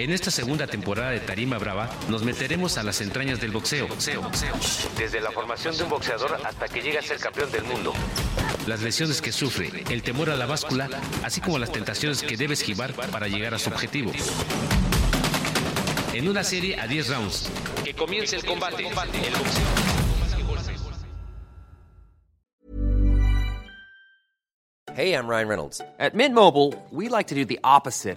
En esta segunda temporada de Tarima Brava nos meteremos a las entrañas del boxeo. boxeo, boxeo. Desde la formación de un boxeador hasta que llega a ser campeón del mundo. Las lesiones que sufre, el temor a la báscula, así como las tentaciones que debe esquivar para llegar a su objetivo. En una serie a 10 rounds. Que comience el combate. El boxeo. Hey, I'm Ryan Reynolds. At Mint Mobile, we like to do the opposite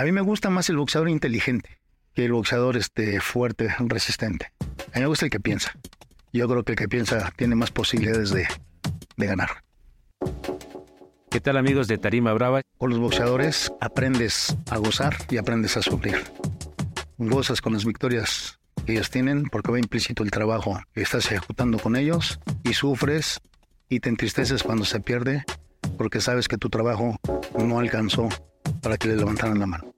A mí me gusta más el boxeador inteligente que el boxeador este, fuerte, resistente. A mí me gusta el que piensa. Yo creo que el que piensa tiene más posibilidades de, de ganar. ¿Qué tal amigos de Tarima Brava? Con los boxeadores aprendes a gozar y aprendes a sufrir. Gozas con las victorias que ellos tienen porque va implícito el trabajo que estás ejecutando con ellos y sufres y te entristeces cuando se pierde porque sabes que tu trabajo no alcanzó para que le levantaran la mano.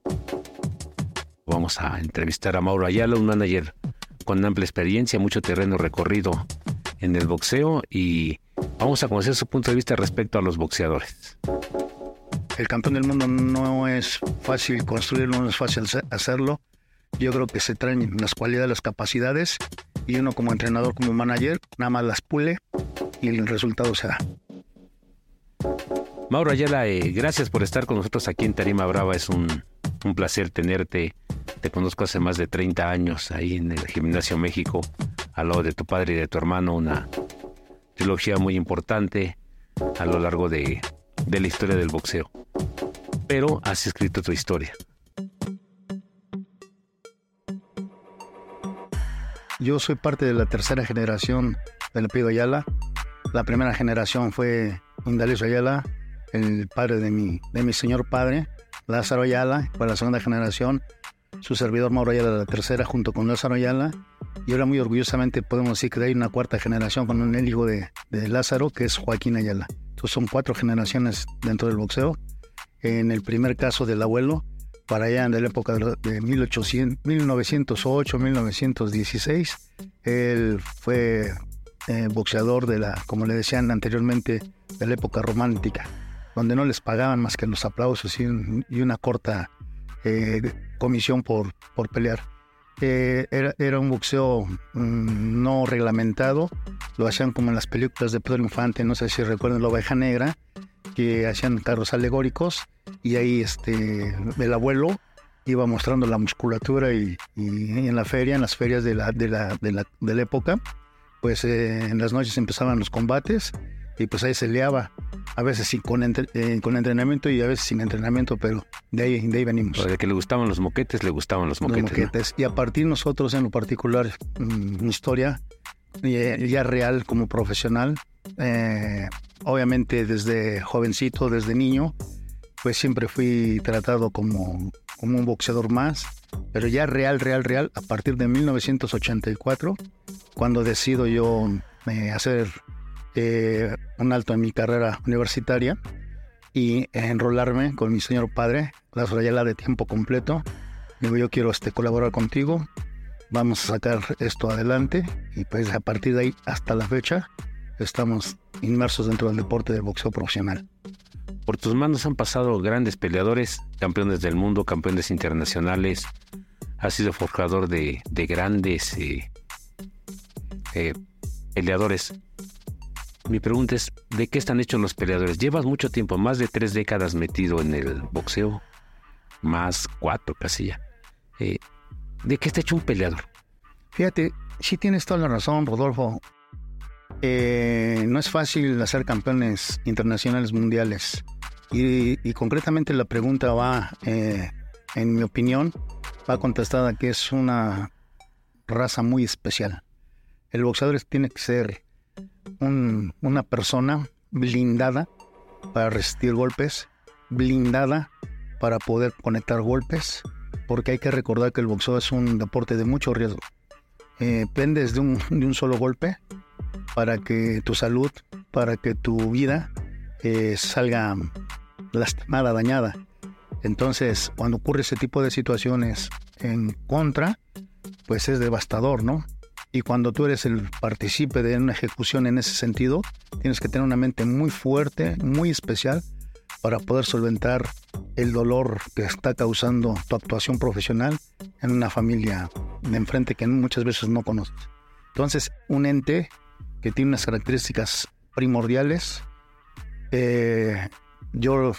Vamos a entrevistar a Mauro Ayala, un manager con amplia experiencia, mucho terreno recorrido en el boxeo y vamos a conocer su punto de vista respecto a los boxeadores. El campeón del mundo no es fácil construirlo, no es fácil hacerlo. Yo creo que se traen las cualidades, las capacidades y uno como entrenador, como manager, nada más las pule y el resultado se da. Mauro Ayala, eh, gracias por estar con nosotros aquí en Tarima Brava. Es un, un, placer tenerte. Te conozco hace más de 30 años ahí en el Gimnasio México, al lado de tu padre y de tu hermano. Una trilogía muy importante a lo largo de, la historia del boxeo. Pero has escrito tu historia. Yo soy parte de la tercera generación del Pido Ayala. La primera generación fue Indalecio Ayala, el padre de mi señor padre, Lázaro Ayala, fue la segunda generación, su servidor Mauro Ayala, la tercera, junto con Lázaro Ayala. Y ahora muy orgullosamente podemos decir que hay una cuarta generación con el hijo de, de Lázaro, que es Joaquín Ayala. Entonces son cuatro generaciones dentro del boxeo. En el primer caso del abuelo, para allá en la época de 1800, 1908, 1916, él fue eh, boxeador de la, como le decían anteriormente, de la época romántica donde no les pagaban más que los aplausos y, una corta eh, comisión por, por pelear. Eh, era, era, un boxeo mm, no reglamentado, lo hacían como en las películas de Pedro Infante, no sé si recuerdan La Oveja Negra, que hacían carros alegóricos y ahí este, el abuelo iba mostrando la musculatura y, en la feria, en las ferias de la, de la, de la, época, pues eh, en las noches empezaban los combates y pues ahí se leaba, a veces sin, con, eh, con entrenamiento y a veces sin entrenamiento, pero de ahí, de ahí venimos. de que le gustaban los moquetes, le gustaban los moquetes. Y a partir nosotros en lo particular, mi historia ya, real como profesional, eh, obviamente desde jovencito, desde niño, pues siempre fui tratado como, como un boxeador más, pero ya real, real, real, a partir de 1984, cuando decido yo eh, hacer eh, un alto en mi carrera universitaria y enrolarme con mi señor padre, la Ayala de tiempo completo. Digo, yo quiero este, colaborar contigo, vamos a sacar esto adelante y pues a partir de ahí hasta la fecha estamos inmersos dentro del deporte del boxeo profesional. Por tus manos han pasado grandes peleadores, campeones del mundo, campeones internacionales. Has sido forjador de, grandes eh, eh, peleadores. Mi pregunta es, ¿de qué están hechos los peleadores? Llevas mucho tiempo, más de tres décadas metido en el boxeo, más cuatro casi ya. Eh, ¿De qué está hecho un peleador? Fíjate, sí tienes toda la razón, Rodolfo. Eh, no es fácil hacer campeones internacionales mundiales. Y, concretamente la pregunta va, eh, en mi opinión, va contestada que es una raza muy especial. El boxeador tiene que ser una persona blindada para resistir golpes, blindada para poder conectar golpes, porque hay que recordar que el boxeo es un deporte de mucho riesgo. Eh, pendes de un, de un solo golpe para que tu salud, para que tu vida eh, salga lastimada, dañada. Entonces, cuando ocurre ese tipo de situaciones en contra, pues es devastador, ¿no? Y cuando tú eres el partícipe de una ejecución en ese sentido, tienes que tener una mente muy fuerte, muy especial, para poder solventar el dolor que está causando tu actuación profesional en una familia de enfrente que muchas veces no conoces. Entonces, un ente que tiene unas características primordiales, eh, yo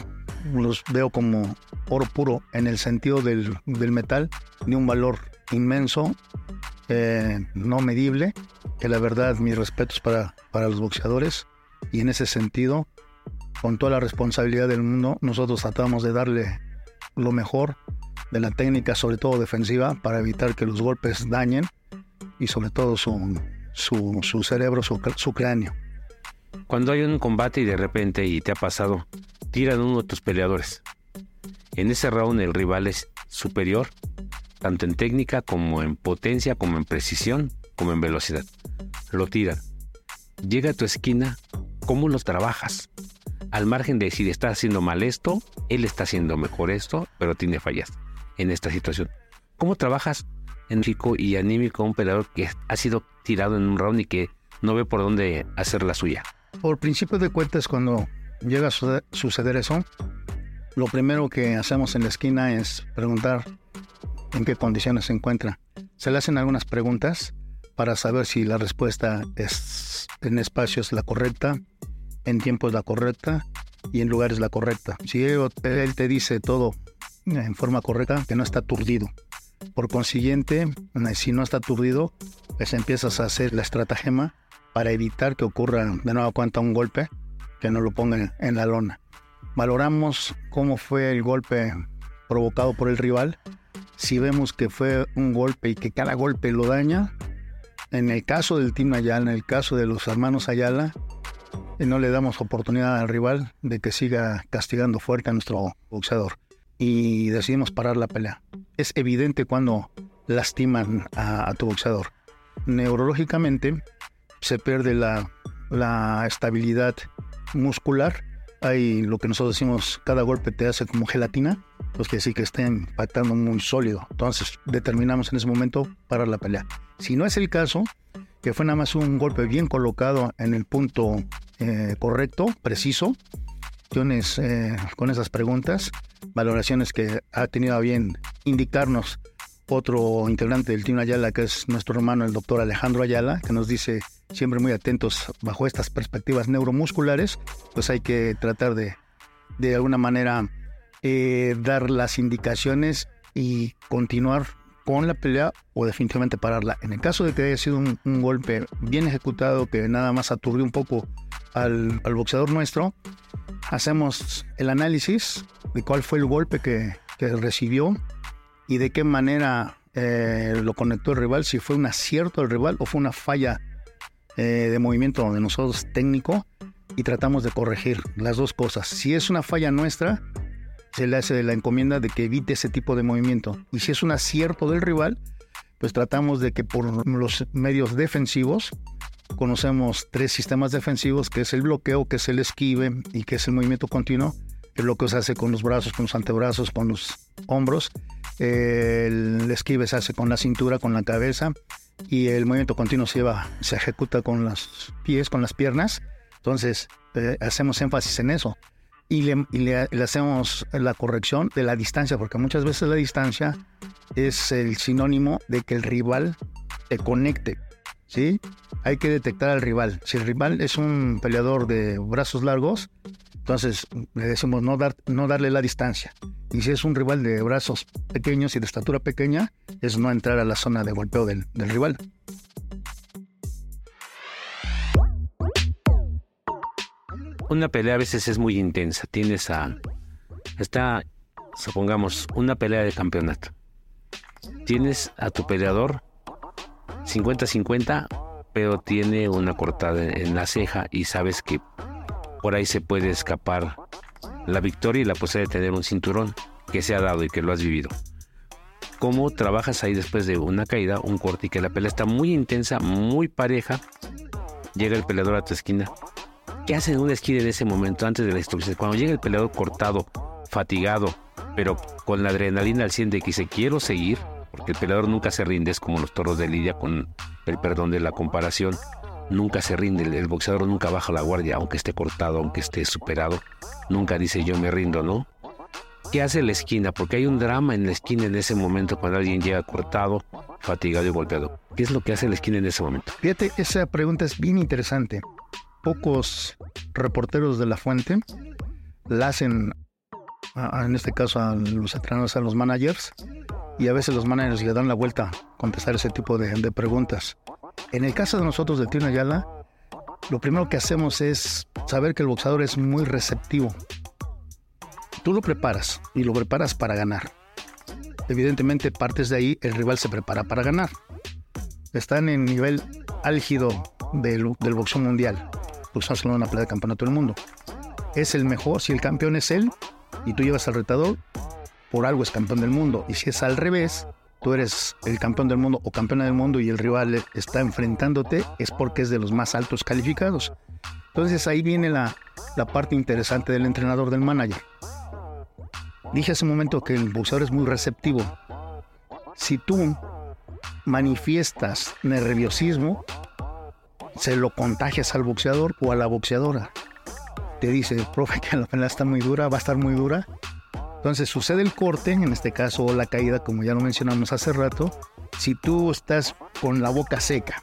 los veo como oro puro en el sentido del, metal, de un valor inmenso, eh, no medible, que la verdad mis respetos para, para los boxeadores y en ese sentido, con toda la responsabilidad del mundo, nosotros tratamos de darle lo mejor de la técnica, sobre todo defensiva, para evitar que los golpes dañen y sobre todo su, su, su cerebro, su, su cráneo. Cuando hay un combate y de repente, y te ha pasado, tiran uno de tus peleadores. En ese round el rival es superior, tanto en técnica como en potencia, como en precisión, como en velocidad. Lo tiran. Llega a tu esquina, ¿cómo lo trabajas? Al margen de si está haciendo mal esto, él está haciendo mejor esto, pero tiene fallas en esta situación. ¿Cómo trabajas en chico y anímico un peleador que ha sido tirado en un round y que no ve por dónde hacer la suya? Por principio de cuentas, cuando llega a suceder eso, lo primero que hacemos en la esquina es preguntar en qué condiciones se encuentra. Se le hacen algunas preguntas para saber si la respuesta es en espacios la correcta, en tiempo es la correcta y en lugares la correcta. Si él, te dice todo en forma correcta, que no está aturdido. Por consiguiente, si no está aturdido, pues empiezas a hacer la estratagema para evitar que ocurra de nuevo cuenta un golpe que no lo pongan en la lona. Valoramos cómo fue el golpe provocado por el rival. Si vemos que fue un golpe y que cada golpe lo daña, en el caso del Team Ayala, en el caso de los hermanos Ayala, eh, no le damos oportunidad al rival de que siga castigando fuerte a nuestro boxeador y decidimos parar la pelea. Es evidente cuando lastiman a, tu boxeador. Neurológicamente se pierde la, la estabilidad muscular. Hay lo que nosotros decimos, cada golpe te hace como gelatina, pues que sí que está impactando muy sólido. Entonces determinamos en ese momento parar la pelea. Si no es el caso, que fue nada más un golpe bien colocado en el punto eh, correcto, preciso, eh, con esas preguntas, valoraciones que ha tenido a bien indicarnos otro integrante del Team Ayala, que es nuestro hermano, el doctor Alejandro Ayala, que nos dice siempre muy atentos bajo estas perspectivas neuromusculares, pues hay que tratar de, de alguna manera, eh, dar las indicaciones y continuar con la pelea o definitivamente pararla. En el caso de que haya sido un, golpe bien ejecutado que nada más aturdió un poco al, al, boxeador nuestro, hacemos el análisis de cuál fue el golpe que, que recibió y de qué manera eh, lo conectó el rival, si fue un acierto del rival o fue una falla eh, de movimiento de nosotros técnico y tratamos de corregir las dos cosas. Si es una falla nuestra, se le hace la encomienda de que evite ese tipo de movimiento. Y si es un acierto del rival, pues tratamos de que por los medios defensivos, conocemos tres sistemas defensivos, que es el bloqueo, que es el esquive y que es el movimiento continuo. El bloqueo se hace con los brazos, con los antebrazos, con los hombros el esquive se hace con la cintura, con la cabeza y el movimiento continuo se, lleva, se ejecuta con los pies, con las piernas. Entonces, eh, hacemos énfasis en eso. Y, le, hacemos la corrección de la distancia, porque muchas veces la distancia es el sinónimo de que el rival te conecte. ¿Sí? Hay que detectar al rival. Si el rival es un peleador de brazos largos, entonces le decimos no, dar, no darle la distancia. Y si es un rival de brazos pequeños y de estatura pequeña, es no entrar a la zona de golpeo del, rival. Una pelea a veces es muy intensa. Tienes a. Está, supongamos, una pelea de campeonato. Tienes a tu peleador 50-50, pero tiene una cortada en la ceja y sabes que por ahí se puede escapar la victoria y la posibilidad de tener un cinturón que se ha dado y que lo has vivido. cómo trabajas ahí después de una caída, un corte y que la pelea está muy intensa, muy pareja. Llega el peleador a tu esquina. ¿Qué hace en una esquina en ese momento antes de la instrucción? Cuando llega el peleador cortado, fatigado, pero con la adrenalina al 100 de que dice quiero seguir, porque el peleador nunca se rinde, es como los toros de Lidia con el perdón de la comparación, nunca se rinde, el, boxeador nunca baja la guardia, aunque esté cortado, aunque esté superado, nunca dice yo me rindo, ¿no? ¿Qué hace la esquina? Porque hay un drama en la esquina en ese momento cuando alguien llega cortado, fatigado y golpeado. ¿Qué es lo que hace la esquina en ese momento? Fíjate, esa pregunta es bien interesante. Pocos reporteros de la fuente la hacen, en este caso a los entrenadores, a los managers, y a veces los managers le dan la vuelta a contestar ese tipo de, preguntas. En el caso de nosotros de Tino Ayala, lo primero que hacemos es saber que el boxeador es muy receptivo. Tú lo preparas y lo preparas para ganar. Evidentemente partes de ahí, el rival se prepara para ganar. Están en nivel álgido del, boxeo mundial. Hablando de una pelea de campeonato del mundo. Es el mejor, si el campeón es él y tú llevas al retador, por algo es campeón del mundo. Y si es al revés, tú eres el campeón del mundo o campeona del mundo y el rival está enfrentándote, es porque es de los más altos calificados. Entonces ahí viene la, la parte interesante del entrenador, del manager. Dije hace un momento que el boxeador es muy receptivo. Si tú manifiestas nerviosismo, se lo contagias al boxeador o a la boxeadora. Te dice, profe, que la pelea está muy dura, va a estar muy dura. Entonces sucede el corte, en este caso la caída, como ya lo mencionamos hace rato. Si tú estás con la boca seca,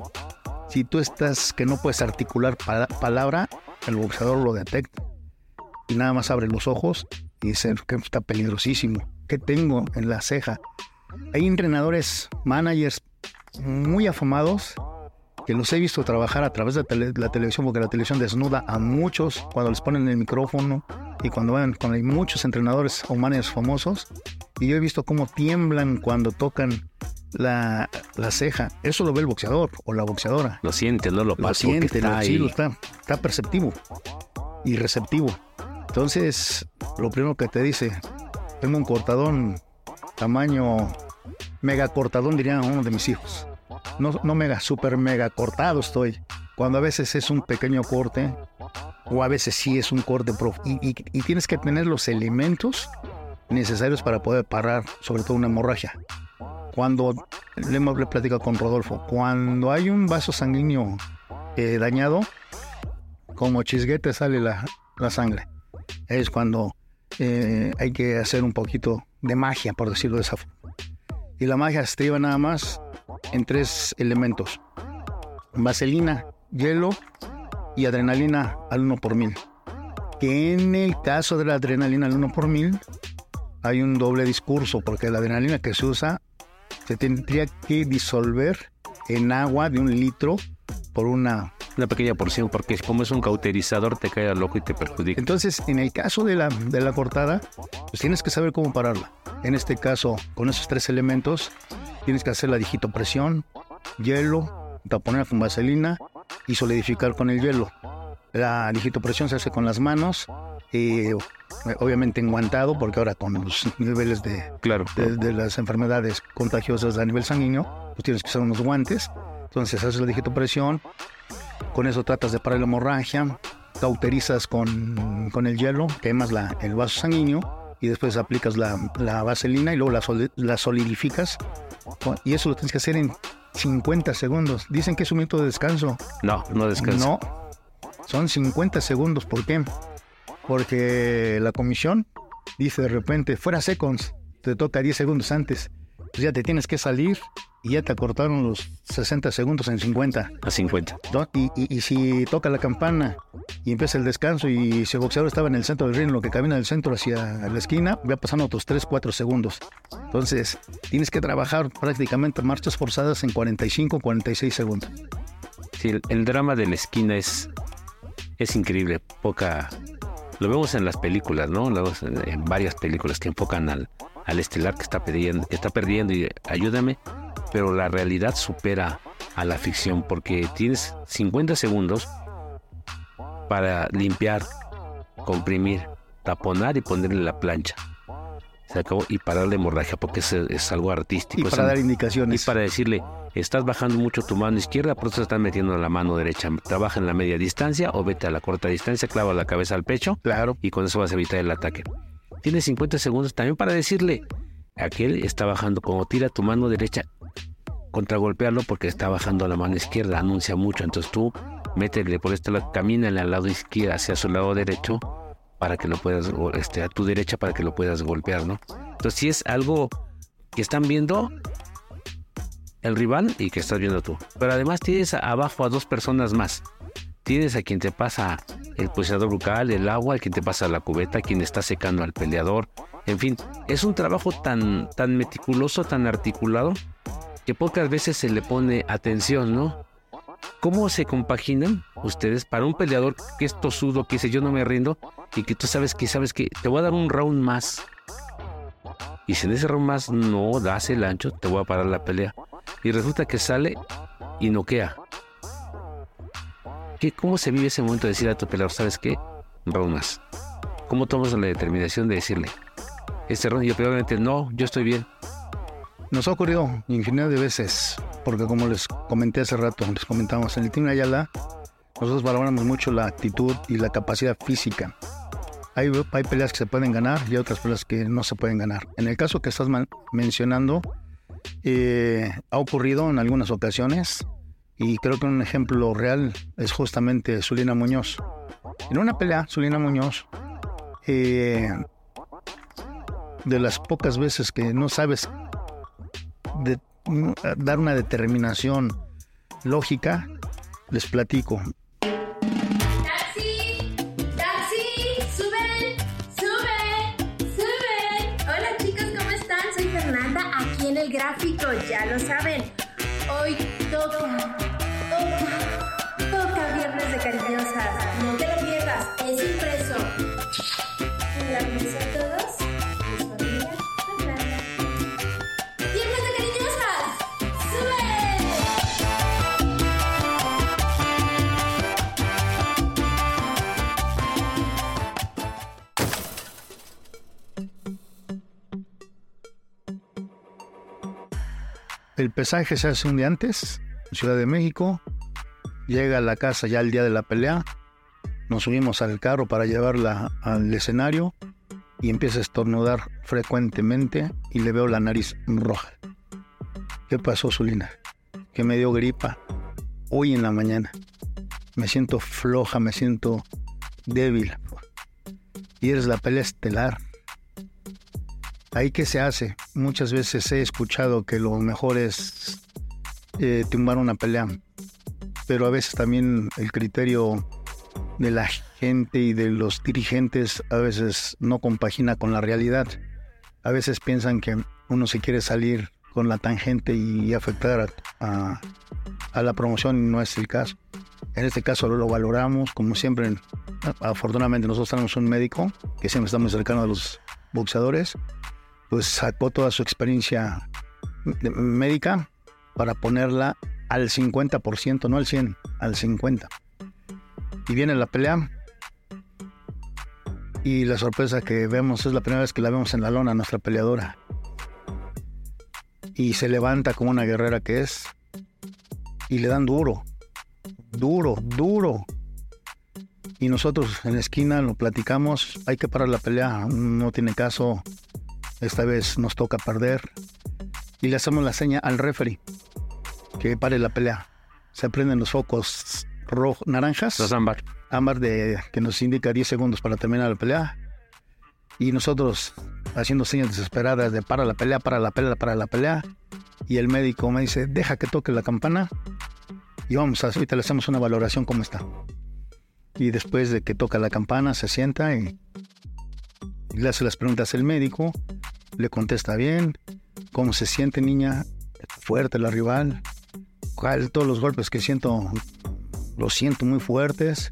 si tú estás que no puedes articular palabra, el boxeador lo detecta y nada más abre los ojos y dice que está peligrosísimo. ¿Qué tengo en la ceja? Hay entrenadores, managers muy afamados que los he visto trabajar a través de la televisión, porque la televisión desnuda a muchos cuando les ponen el micrófono y cuando van con hay muchos entrenadores managers famosos. Y yo he visto cómo tiemblan cuando tocan la, ceja. Eso lo ve el boxeador o la boxeadora. Lo siente, no lo pasa. Lo siente, está, lo, está, está perceptivo y receptivo. Entonces, lo primero que te dice, tengo un cortadón tamaño mega cortadón, diría uno de mis hijos no, no mega, super mega cortado estoy. Cuando a veces es un pequeño corte, o a veces sí es un corte y, tienes que tener los elementos necesarios para poder parar, sobre todo una hemorragia. Cuando, le hemos platicado con Rodolfo, cuando hay un vaso sanguíneo eh, dañado, como chisguete sale la, la sangre. Es cuando eh, hay que hacer un poquito de magia, por decirlo de esa forma. Y la magia estriba nada más en tres elementos. Vaselina, hielo y adrenalina al 1 por mil. Que en el caso de la adrenalina al 1 por mil hay un doble discurso porque la adrenalina que se usa se tendría que disolver en agua de un litro por una una pequeña porción, porque como es un cauterizador, te cae al ojo y te perjudica. Entonces, en el caso de la, de la cortada, pues tienes que saber cómo pararla. En este caso, con esos tres elementos, tienes que hacer la digitopresión, hielo, taponar con vaselina y solidificar con el hielo. La digitopresión se hace con las manos, y obviamente enguantado, porque ahora con los niveles de, claro, de, las enfermedades contagiosas a nivel sanguíneo, pues tienes que usar unos guantes. Entonces haces la digitopresión, con eso tratas de parar la hemorragia, cauterizas con, con el hielo, quemas la, el vaso sanguíneo y después aplicas la, la vaselina y luego la, la solidificas y eso lo tienes que hacer en 50 segundos. Dicen que es un minuto de descanso. No, no descanso. No, son 50 segundos. ¿Por qué? Porque la comisión dice de repente, fuera seconds, te toca 10 segundos antes. Pues ya te tienes que salir y ya te acortaron los 60 segundos en 50. A 50. Y, y, si toca la campana y empieza el descanso y si el boxeador estaba en el centro del ring, lo que camina del centro hacia la esquina, va pasando otros 3, 4 segundos. Entonces, tienes que trabajar prácticamente marchas forzadas en 45, 46 segundos. Sí, el, drama de la esquina es, es increíble. Poca... Lo vemos en las películas, ¿no? Lo vemos en, varias películas que enfocan al, al estelar que está perdiendo, que está perdiendo y ayúdame pero la realidad supera a la ficción porque tienes 50 segundos para limpiar, comprimir, taponar y ponerle la plancha. se acabó, y parar la hemorragia, porque es, es algo artístico. Y para dar indicaciones. y para decirle, estás bajando mucho tu mano izquierda, por eso te estás metiendo la mano derecha. Trabaja en la media distancia o vete a la corta distancia, clava la cabeza al pecho Claro. y con eso vas a evitar el ataque. Tienes 50 segundos también para decirle, aquel está bajando, como tira tu mano derecha, contragolpearlo porque está bajando la mano izquierda, anuncia mucho. Entonces tú métele por este lado, camínale al lado izquierdo hacia su lado derecho para que lo puedas, este, a tu derecha para que lo puedas golpear, ¿no? Entonces si es algo que están viendo el rival y que estás viendo tú. Pero además tienes abajo a dos personas más. Tienes a quien te pasa el pulsador bucal, el agua, el quien te pasa la cubeta, quien está secando al peleador. En fin, es un trabajo tan, tan meticuloso, tan articulado, que pocas veces se le pone atención, ¿no? ¿Cómo se compaginan ustedes para un peleador que es tosudo, que dice yo no me rindo y que tú sabes que sabes que te voy a dar un round más? Y si en ese round más no das el ancho, te voy a parar la pelea. Y resulta que sale y noquea. ¿Qué, ¿Cómo se vive ese momento de decir a tu peleador, sabes qué? Un round más. ¿Cómo tomas la determinación de decirle, este round, yo probablemente no, yo estoy bien. Nos ha ocurrido infinidad de veces, porque como les comenté hace rato, les comentamos, en el Team Ayala, nosotros valoramos mucho la actitud y la capacidad física. Hay, hay peleas que se pueden ganar y hay otras peleas que no se pueden ganar. En el caso que estás mencionando, eh, ha ocurrido en algunas ocasiones y creo que un ejemplo real es justamente Zulina Muñoz. En una pelea, Zulina Muñoz, eh, de las pocas veces que no sabes de- mm, dar una determinación lógica, les platico. ¡Taxi! ¡Taxi! ¡Suben! ¡Suben! ¡Suben! Hola chicos, ¿cómo están? Soy Fernanda, aquí en el gráfico, ya lo saben. Hoy toca, El pesaje se hace un día antes, en Ciudad de México. Llega a la casa ya el día de la pelea. Nos subimos al carro para llevarla al escenario y empieza a estornudar frecuentemente y le veo la nariz roja. ¿Qué pasó, Zulina? Que me dio gripa hoy en la mañana. Me siento floja, me siento débil. Y eres la pelea estelar. Ahí que se hace. Muchas veces he escuchado que lo mejor es eh, tumbar una pelea, pero a veces también el criterio de la gente y de los dirigentes a veces no compagina con la realidad. A veces piensan que uno se quiere salir con la tangente y afectar a, a- a la promoción y no es el caso. En este caso lo valoramos, como siempre, afortunadamente nosotros tenemos un médico que siempre está muy cercano a los boxeadores pues sacó toda su experiencia médica para ponerla al 50%, no al 100, al 50. Y viene la pelea y la sorpresa que vemos es la primera vez que la vemos en la lona, nuestra peleadora. Y se levanta como una guerrera que es y le dan duro, duro, duro. Y nosotros en la esquina lo platicamos, hay que parar la pelea, no tiene caso esta vez nos toca perder. Y le hacemos la seña al referee que pare la pelea. Se prenden los focos rojos, naranjas, Los ámbar. ámbar de, que nos indica 10 segundos para terminar la pelea. Y nosotros haciendo señas desesperadas de para la pelea, para la pelea, para la pelea. Y el médico me dice, deja que toque la campana. Y vamos, a, ahorita le hacemos una valoración cómo está. Y después de que toca la campana, se sienta y le hace las preguntas el médico, le contesta bien, cómo se siente niña, fuerte la rival, cuál todos los golpes que siento, los siento muy fuertes,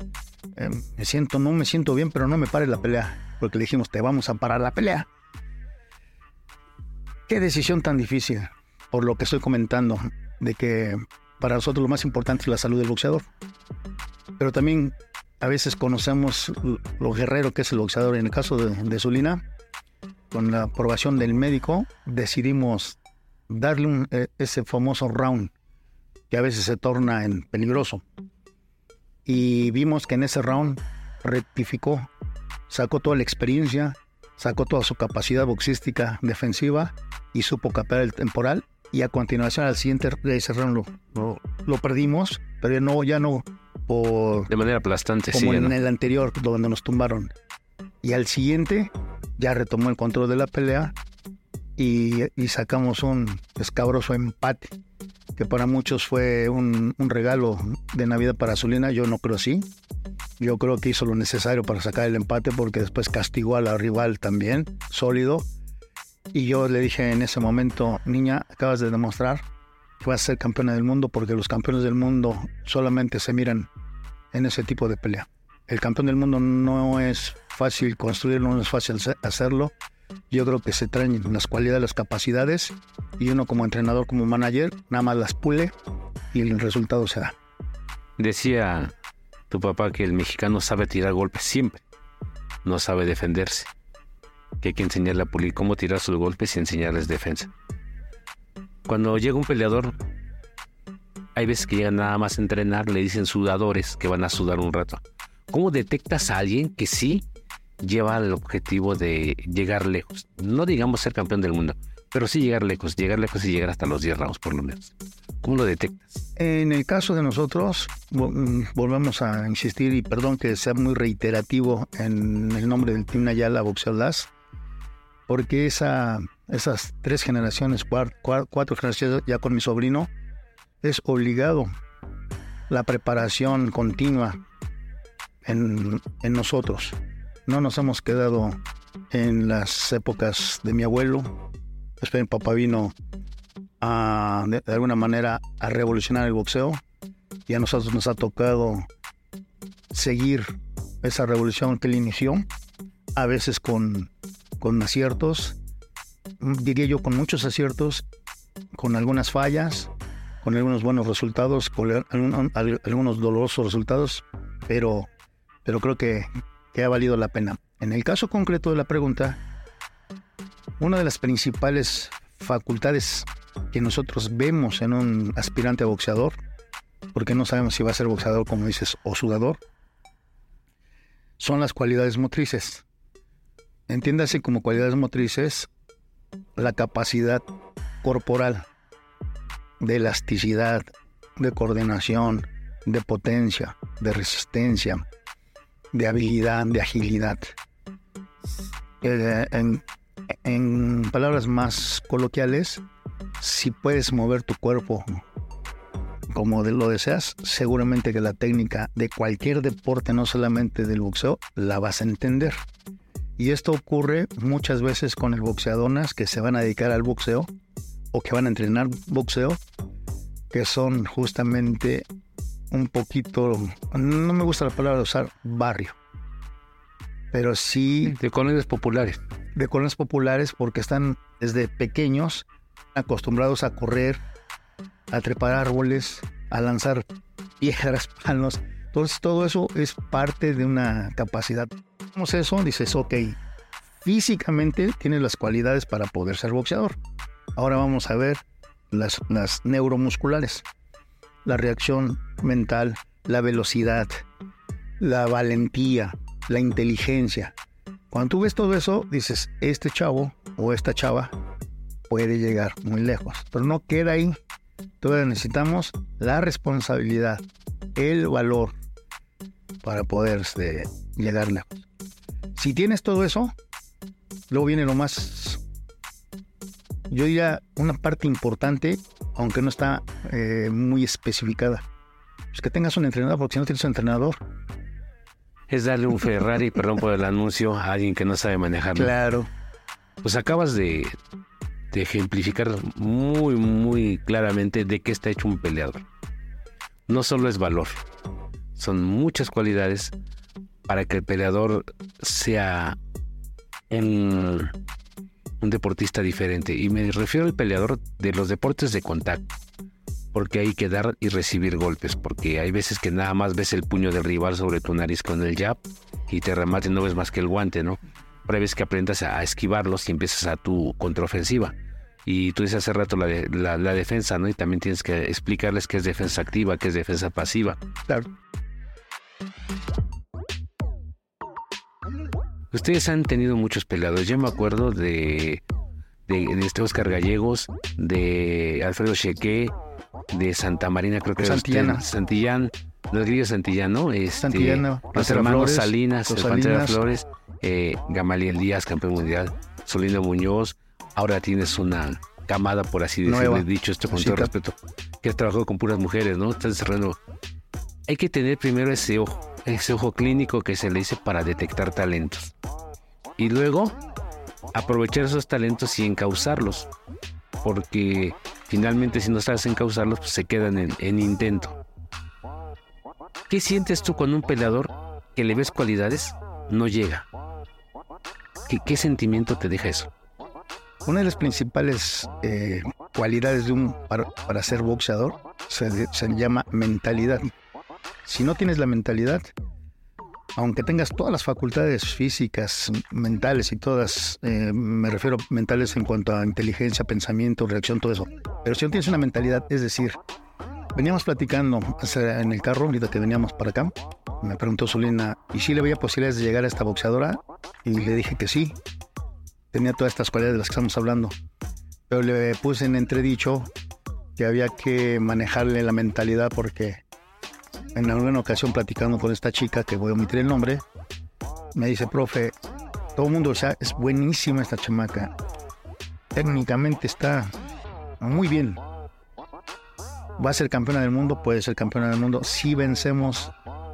Eh, me siento, no me siento bien, pero no me pare la pelea, porque le dijimos, te vamos a parar la pelea. Qué decisión tan difícil, por lo que estoy comentando, de que para nosotros lo más importante es la salud del boxeador, pero también a veces conocemos lo guerrero que es el boxeador. En el caso de, Zulina, con la aprobación del médico, decidimos darle eh, ese famoso round que a veces se torna en peligroso. Y vimos que en ese round rectificó, sacó toda la experiencia, sacó toda su capacidad boxística defensiva y supo capear el temporal. Y a continuación, al siguiente round lo, lo, perdimos, pero no, ya no por. De manera aplastante, como sí. en el anterior, donde nos tumbaron. Y al siguiente, ya retomó el control de la pelea y, y sacamos un escabroso empate, que para muchos fue un, un regalo de Navidad para Zulina. Yo no creo así. Yo creo que hizo lo necesario para sacar el empate porque después castigó a la rival también, sólido. Y yo le dije en ese momento, niña, acabas de demostrar que vas a ser campeona del mundo porque los campeones del mundo solamente se miran en ese tipo de pelea. El campeón del mundo no es fácil construirlo, no es fácil hacerlo. Yo creo que se traen las cualidades, las capacidades y uno como entrenador, como manager, nada más las pule y el resultado se da. Decía tu papá que el mexicano sabe tirar golpes siempre, no sabe defenderse. Que hay que enseñarle a pulir cómo tirar sus golpes y enseñarles defensa. Cuando llega un peleador, hay veces que llegan nada más a entrenar, le dicen sudadores que van a sudar un rato. ¿Cómo detectas a alguien que sí lleva el objetivo de llegar lejos? No digamos ser campeón del mundo, pero sí llegar lejos, llegar lejos y llegar hasta los 10 rounds por lo menos. ¿Cómo lo detectas? En el caso de nosotros, volvemos a insistir, y perdón que sea muy reiterativo en el nombre del Team Nayala Boxeo Las, porque esa, esas tres generaciones, cuatro generaciones ya con mi sobrino, es obligado la preparación continua en, en, nosotros. No nos hemos quedado en las épocas de mi abuelo. Después mi papá vino a, de, de, alguna manera a revolucionar el boxeo y a nosotros nos ha tocado seguir esa revolución que él inició, a veces con, con aciertos, diría yo con muchos aciertos, con algunas fallas, con algunos buenos resultados, con algunos dolorosos resultados, pero, pero creo que, que ha valido la pena. En el caso concreto de la pregunta, una de las principales facultades que nosotros vemos en un aspirante a boxeador, porque no sabemos si va a ser boxeador, como dices, o sudador, son las cualidades motrices. Entiéndase como cualidades motrices la capacidad corporal de elasticidad, de coordinación, de potencia, de resistencia, de habilidad, de agilidad. Eh, en, en, palabras más coloquiales, si puedes mover tu cuerpo como lo deseas, seguramente que la técnica de cualquier deporte, no solamente del boxeo, la vas a entender. Y esto ocurre muchas veces con el boxeadonas que se van a dedicar al boxeo o que van a entrenar boxeo, que son justamente un poquito, no me gusta la palabra usar barrio, pero sí... De colonias populares. De colonias populares porque están desde pequeños acostumbrados a correr, a trepar árboles, a lanzar piedras, palos. Entonces todo eso es parte de una capacidad. Eso, dices, ok, físicamente tienes las cualidades para poder ser boxeador. Ahora vamos a ver las, neuromusculares, la reacción mental, la velocidad, la valentía, la inteligencia. Cuando tú ves todo eso, dices, este chavo o esta chava puede llegar muy lejos, pero no queda ahí. Todavía necesitamos la responsabilidad, el valor para poder este, llegar lejos. Si tienes todo eso, luego viene lo más, yo diría una parte importante, aunque no está eh, muy especificada, es que tengas un entrenador, porque si no tienes un entrenador, es darle un Ferrari, perdón por el anuncio, a alguien que no sabe manejarlo. Claro. Pues acabas de, de ejemplificar muy, muy claramente de qué está hecho un peleador. No solo es valor, son muchas cualidades para que el peleador sea un, un, deportista diferente. Y me refiero al peleador de los deportes de contacto, porque hay que dar y recibir golpes, porque hay veces que nada más ves el puño del rival sobre tu nariz con el jab y te remate no ves más que el guante, ¿no? previas que aprendas a esquivarlos y empiezas a tu contraofensiva. Y tú dices hace rato la, la, la defensa, ¿no? Y también tienes que explicarles qué es defensa activa, qué es defensa pasiva. Claro. Ustedes han tenido muchos peleadores. Yo me acuerdo de, de, de este Oscar Gallegos, de Alfredo Cheque, de Santa Marina, creo que era usted, Santillana. Santillán, los grillos Santillano, este, Santillana, los hermanos Flores, Salinas, los Pantera. Flores, eh, Gamaliel Díaz, campeón mundial, Solino Muñoz. Ahora tienes una camada, por así decirlo, dicho esto con todo respeto, que has trabajado con puras mujeres, ¿no? Estás desarrollando hay que tener primero ese ojo, ese ojo clínico que se le dice para detectar talentos. Y luego aprovechar esos talentos y encauzarlos. Porque finalmente si no sabes encauzarlos, pues se quedan en, en intento. ¿Qué sientes tú cuando un peleador que le ves cualidades no llega? ¿Qué, sentimiento te deja eso? Una de las principales eh, cualidades de un para, para ser boxeador se, se llama mentalidad. Si no tienes la mentalidad, aunque tengas todas las facultades físicas, mentales y todas, eh, me refiero mentales en cuanto a inteligencia, pensamiento, reacción, todo eso. Pero si no tienes una mentalidad, es decir, veníamos platicando en el carro, ahorita que veníamos para acá, me preguntó Solina, ¿y si le veía posibilidades de llegar a esta boxeadora? Y le dije que sí, tenía todas estas cualidades de las que estamos hablando. Pero le puse en entredicho que había que manejarle la mentalidad porque en alguna ocasión platicando con esta chica, que voy a omitir el nombre, me dice, profe, todo el mundo, o sea, es buenísima esta chamaca. Técnicamente está muy bien. Va a ser campeona del mundo, puede ser campeona del mundo si vencemos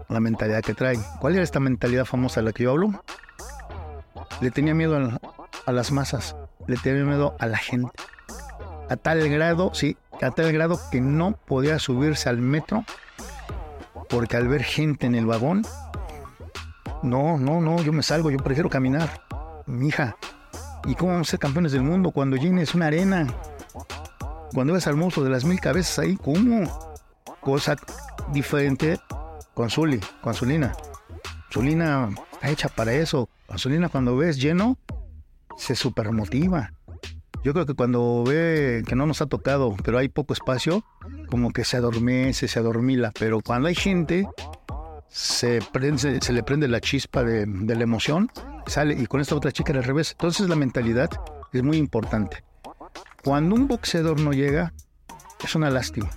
la mentalidad que trae. ¿Cuál era esta mentalidad famosa de la que yo hablo? Le tenía miedo a, a las masas, le tenía miedo a la gente. A tal grado, sí, a tal grado que no podía subirse al metro porque al ver gente en el vagón, no, no, no, yo me salgo, yo prefiero caminar. Mi hija, ¿y cómo vamos a ser campeones del mundo cuando llenes una arena? Cuando ves al monstruo de las mil cabezas ahí, ¿cómo? Cosa diferente con Zuli, con Zulina. Zulina está hecha para eso. Zulina cuando ves lleno, se supermotiva. Yo creo que cuando ve que no nos ha tocado, pero hay poco espacio, como que se adormece, se adormila. Pero cuando hay gente, se, se le prende la chispa de, de la emoción, sale y con esta otra chica al revés. Entonces la mentalidad es muy importante. Cuando un boxeador no llega, es una lástima.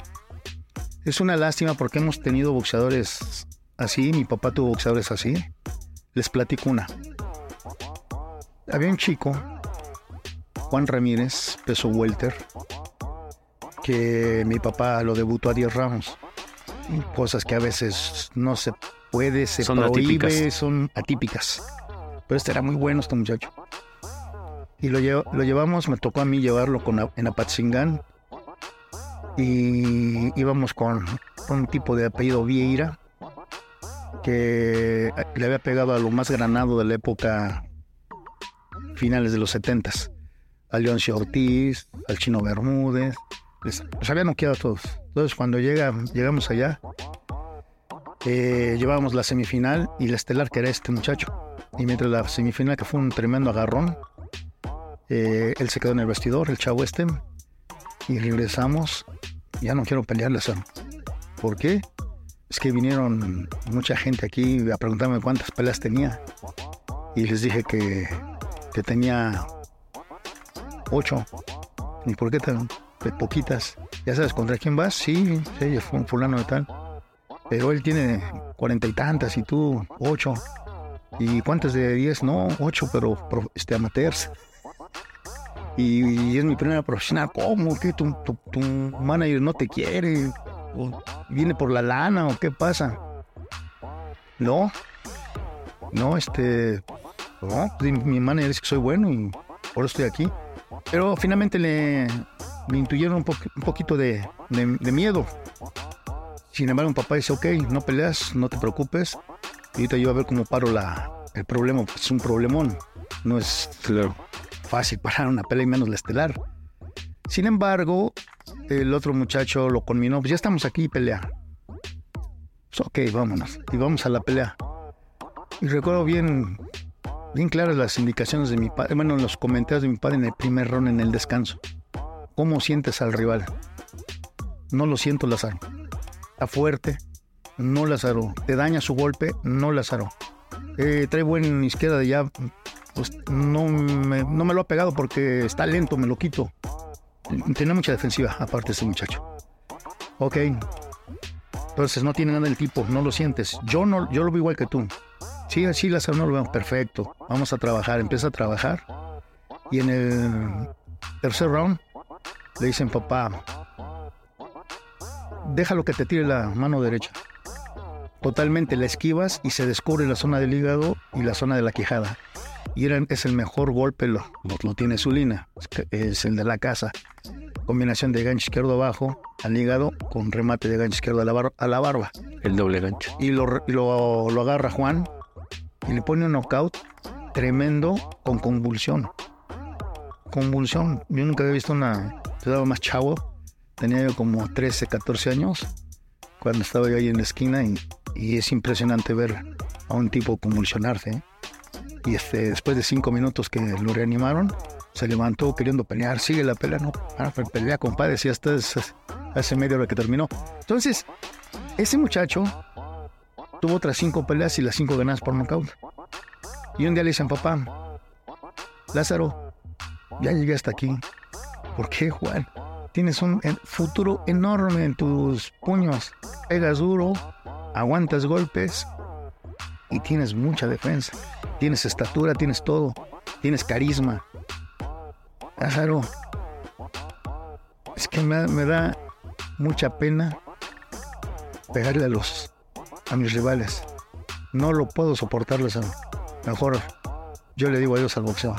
Es una lástima porque hemos tenido boxeadores así, mi papá tuvo boxeadores así. Les platico una. Había un chico, Juan Ramírez, peso welter, que mi papá lo debutó a 10 ramos. Cosas que a veces no se puede, se Son prohíbe, atípicas. son atípicas. Pero este era muy bueno, este muchacho. Y lo, lle- lo llevamos, me tocó a mí llevarlo con, en Apatzingán. Y íbamos con un tipo de apellido Vieira, que le había pegado a lo más granado de la época finales de los 70 a Leoncio Ortiz, al Chino Bermúdez, les, los había noqueado a todos. Entonces cuando llega, llegamos allá, eh, llevábamos la semifinal y la estelar que era este muchacho. Y mientras la semifinal, que fue un tremendo agarrón, eh, él se quedó en el vestidor, el chavo este, y regresamos. Ya no quiero pelearle. ¿Por qué? Es que vinieron mucha gente aquí a preguntarme cuántas peleas tenía. Y les dije que, que tenía ocho. ¿Y por qué tan poquitas? ¿Ya sabes contra quién vas? Sí, sí, fue un fulano de tal. Pero él tiene cuarenta y tantas y tú ocho. ¿Y cuántas de diez? No, ocho, pero este, amateurs. Y, es mi primera profesional. ¿Cómo? ¿Qué? ¿Tu, tu, tu manager no te quiere? ¿O ¿Viene por la lana o qué pasa? No. No, este... No, pues, mi manager dice que soy bueno y eso estoy aquí. Pero finalmente le, me intuyeron un, po- un poquito de, de- de miedo. Sin embargo, mi papá dice, ok, no peleas, no te preocupes. Y ahorita yo a ver cómo paro la, el problema, porque es un problemón. No es Claro. fácil parar una pelea y menos la estelar. Sin embargo, el otro muchacho lo conminó, pues ya estamos aquí, pelea. Pues ok, vámonos. Y vamos a la pelea. Y recuerdo bien, bien claras las indicaciones de mi padre, bueno, los comentarios de mi padre en el primer round en el descanso. ¿Cómo sientes al rival? No lo siento, Lázaro. Está fuerte, no Lázaro. Te daña su golpe, no Lázaro. Eh, trae buen izquierda de ya, pues no me, no me lo ha pegado porque está lento, me lo quito. Tiene mucha defensiva, aparte ese muchacho. Ok. Entonces no tiene nada del tipo, no lo sientes. Yo no, yo lo veo igual que tú. Sí, así Lázaro no lo veo perfecto. Vamos a trabajar, empieza a trabajar. Y en el tercer round le dicen, papá, déjalo que te tire la mano derecha. Totalmente la esquivas y se descubre la zona del hígado y la zona de la quijada. Y era, es el mejor golpe, lo, lo, tiene Zulina, es el de la casa. Combinación de gancho izquierdo abajo al hígado con remate de gancho izquierdo a la, bar, a la barba. El doble gancho. Y lo, lo, lo agarra Juan y le pone un knockout tremendo con convulsión. Convulsión. Yo nunca había visto una. Te daba más chavo. Tenía yo como 13, 14 años cuando estaba yo ahí en la esquina y, y es impresionante ver a un tipo convulsionarse. ¿eh? Y este, después de cinco minutos que lo reanimaron, se levantó queriendo pelear. Sigue la pelea, no. Ah, pelea, compadre, si hasta hace media hora que terminó. Entonces, ese muchacho tuvo otras cinco peleas y las cinco ganadas por nocaut. Y un día le dicen, papá, Lázaro, ya llegué hasta aquí. ¿Por qué, Juan? Tienes un futuro enorme en tus puños. Pegas duro, aguantas golpes y tienes mucha defensa. Tienes estatura, tienes todo. Tienes carisma. Lázaro, es que me, me da mucha pena pegarle a los a mis rivales. No lo puedo soportar, Lázaro. Mejor yo le digo adiós al boxeo.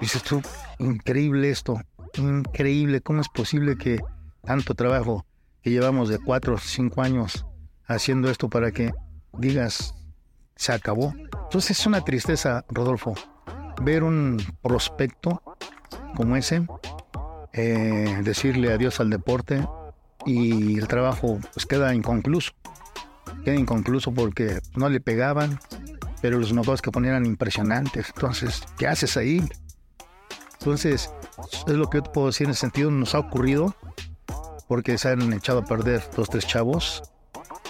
Dices tú, increíble esto, increíble, ¿cómo es posible que tanto trabajo que llevamos de cuatro cinco años haciendo esto para que digas, se acabó? Entonces es una tristeza, Rodolfo, ver un prospecto como ese, eh, decirle adiós al deporte y el trabajo pues queda inconcluso. Queda inconcluso porque no le pegaban, pero los knockouts que ponían eran impresionantes. Entonces, ¿qué haces ahí? Entonces, es lo que yo te puedo decir en ese sentido. Nos ha ocurrido porque se han echado a perder dos, tres chavos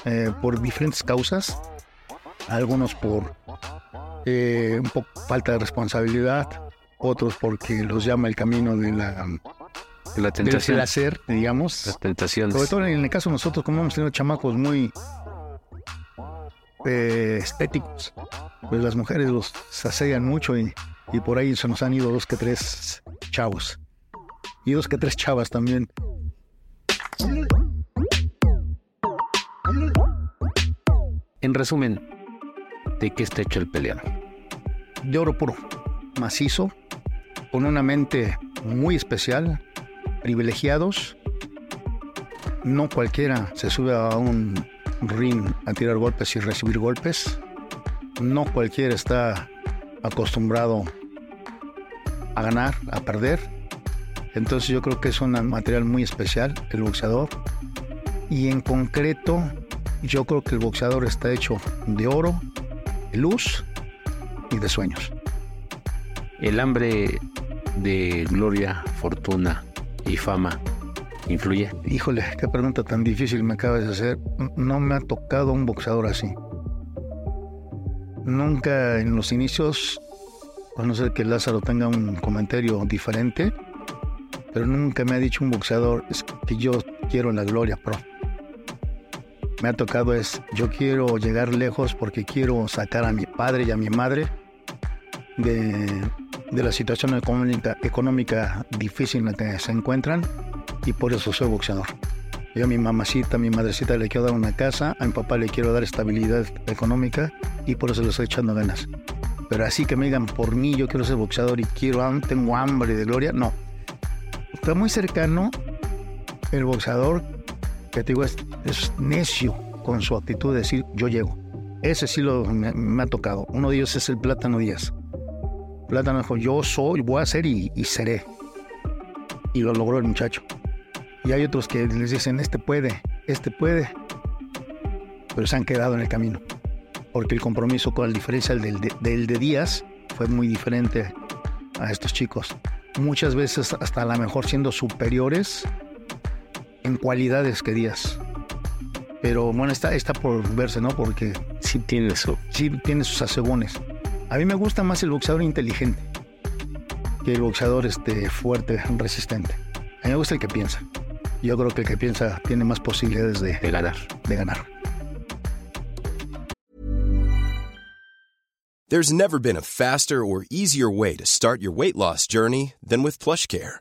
eh, por diferentes causas. Algunos por eh, un poco falta de responsabilidad, otros porque los llama el camino de la, de la tentación. del placer, digamos. Las tentaciones. Sobre todo en el caso de nosotros, como hemos tenido chamacos muy eh, estéticos, pues las mujeres los asedian mucho y, y por ahí se nos han ido dos que tres chavos. Y dos que tres chavas también. En resumen, ¿de qué está hecho el peleador? De oro puro, macizo, con una mente muy especial, privilegiados. No cualquiera se sube a un ring a tirar golpes y recibir golpes. No cualquiera está acostumbrado a ganar, a perder. Entonces yo creo que es un material muy especial, el boxeador. Y en concreto, yo creo que el boxeador está hecho de oro, de luz y de sueños. El hambre de gloria, fortuna y fama influye. Híjole, qué pregunta tan difícil me acabas de hacer. No me ha tocado un boxeador así. Nunca en los inicios, a no ser que Lázaro tenga un comentario diferente, pero nunca me ha dicho un boxeador que yo quiero la gloria pro. Me ha tocado es, yo quiero llegar lejos porque quiero sacar a mi padre y a mi madre de, de la situación económica, difícil en la que se encuentran y por eso soy boxeador. Yo a mi mamacita, a mi madrecita le quiero dar una casa, a mi papá le quiero dar estabilidad económica y por eso le estoy echando ganas. Pero así que me digan por mí, yo quiero ser boxeador y quiero, tengo hambre de gloria, no. Está muy cercano el boxeador que te digo es, necio con su actitud de decir yo llego. Ese sí lo, me ha tocado. Uno de ellos es el Plátano Díaz. Plátano dijo, yo soy, voy a ser y, y seré. Y lo logró el muchacho. Y hay otros que les dicen, este puede, este puede, pero se han quedado en el camino. porque el compromiso con la diferencia del de, del de Díaz fue muy diferente a estos chicos. Muchas veces hasta a lo mejor siendo superiores en cualidades que Díaz. Pero bueno, está, está por verse, ¿no? Porque Sí tiene eso. sí tiene sus asegúnes. A mí me gusta más el boxeador inteligente que el boxeador este, fuerte, resistente. A mí me gusta el que piensa. Yo creo que el que piensa tiene más posibilidades de, de ganar. de ganar. There's never been a faster or easier way to start your weight loss journey than with PlushCare.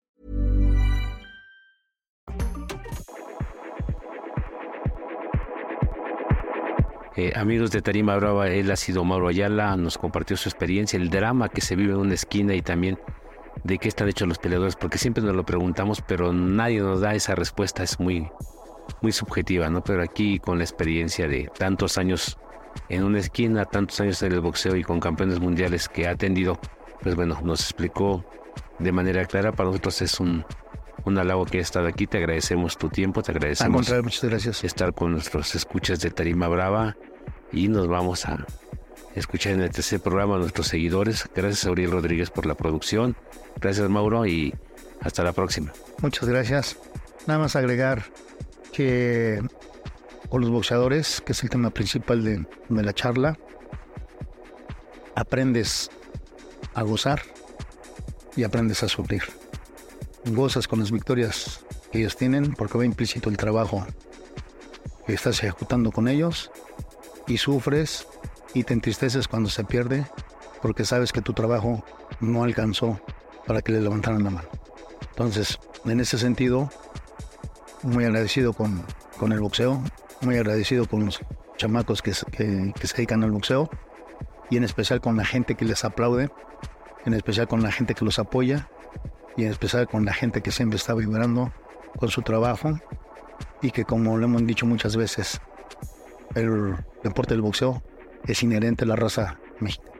Eh, amigos de Tarima Brava, él ha sido Mauro Ayala, nos compartió su experiencia, el drama que se vive en una esquina y también de qué están hechos los peleadores, porque siempre nos lo preguntamos, pero nadie nos da esa respuesta, es muy, muy subjetiva, ¿no? Pero aquí con la experiencia de tantos años en una esquina, tantos años en el boxeo y con campeones mundiales que ha atendido, pues bueno, nos explicó de manera clara, para nosotros es un, un halago que hayas estado aquí, te agradecemos tu tiempo, te agradecemos contrario, muchas gracias. estar con nuestros escuchas de Tarima Brava y nos vamos a escuchar en el tercer programa a nuestros seguidores. Gracias a Uriel Rodríguez por la producción. Gracias Mauro y hasta la próxima. Muchas gracias. Nada más agregar que con los boxeadores, que es el tema principal de, de la charla, aprendes a gozar y aprendes a sufrir. Gozas con las victorias que ellos tienen porque va implícito el trabajo que estás ejecutando con ellos y sufres y te entristeces cuando se pierde porque sabes que tu trabajo no alcanzó para que le levantaran la mano. Entonces, en ese sentido, muy agradecido con, con el boxeo, muy agradecido con los chamacos que, que- que se dedican al boxeo y en especial con la gente que les aplaude, en especial con la gente que los apoya y en especial con la gente que siempre está vibrando con su trabajo y que como lo hemos dicho muchas veces, el deporte del boxeo es inherente a la raza mexicana.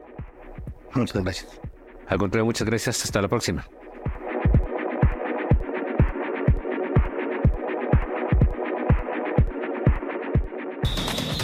Muchas gracias. Al contrario, muchas gracias. Hasta la próxima.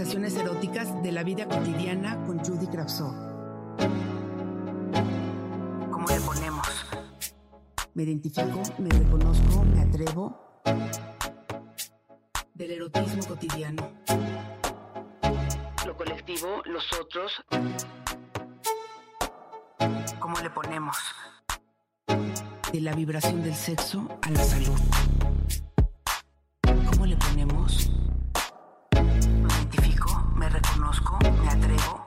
Conversaciones eróticas de la vida cotidiana con Judy Kravsov. ¿Cómo le ponemos? Me identifico, me reconozco, me atrevo. Del erotismo cotidiano. Lo colectivo, los otros. ¿Cómo le ponemos? De la vibración del sexo a la salud. ¿Cómo le ponemos? Reconozco, me atrevo.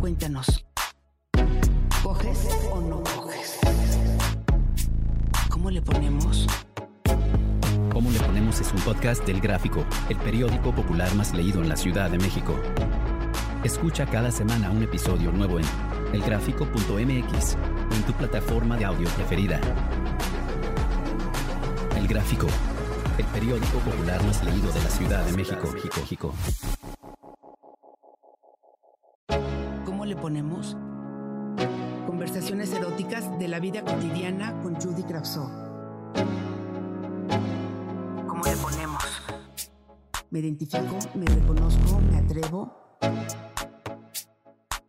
Cuéntanos. ¿Coges o no coges? ¿Cómo le ponemos? ¿Cómo le ponemos? Es un podcast del Gráfico, el periódico popular más leído en la Ciudad de México. Escucha cada semana un episodio nuevo en elgráfico.mx o en tu plataforma de audio preferida. El Gráfico, el periódico popular más leído de la Ciudad de México. Jico. ¿Cómo le ponemos? Conversaciones eróticas de la vida cotidiana con Judy Kravsov. ¿Cómo le ponemos? Me identifico, me reconozco, me atrevo.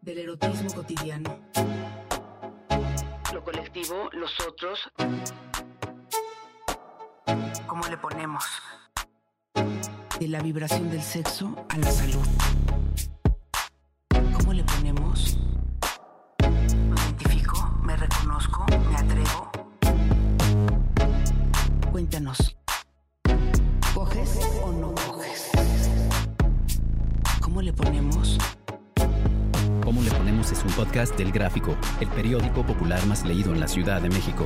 Del erotismo cotidiano. Lo colectivo, los otros cómo le ponemos. De la vibración del sexo a la salud. ¿Cómo le ponemos? Me identifico, me reconozco, me atrevo. Cuéntanos. ¿Coges o no coges? ¿Cómo le ponemos? ¿Cómo le ponemos? Es un podcast del gráfico, el periódico popular más leído en la Ciudad de México.